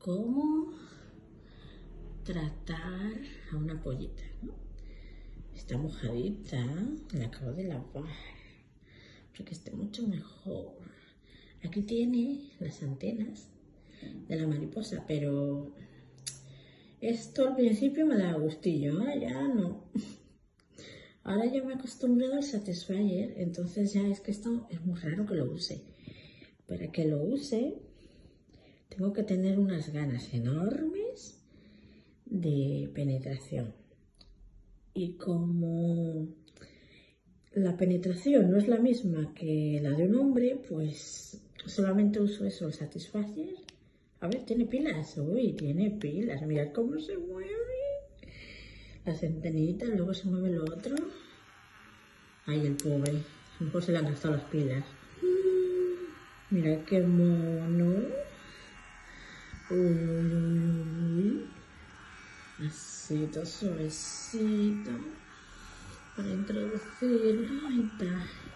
cómo tratar a una pollita. Está mojadita, la acabo de lavar para que esté mucho mejor. Aquí tiene las antenas de la mariposa, pero esto al principio me da gustillo, ahora ya no. Ahora ya me he acostumbrado al Satisfyer, entonces ya es que esto es muy raro que lo use. Para que lo use, tengo que tener unas ganas enormes de penetración. Y como la penetración no es la misma que la de un hombre, pues solamente uso eso, el Satisfyer. A ver, tiene pilas. Uy, tiene pilas. Mirad cómo se mueve. Las antenitas, luego se mueve lo otro. Ay, el pobre. A lo mejor se le han gastado las pilas. Mira qué mono. Uy, Todo suavecito. Para introducir. Ahí está.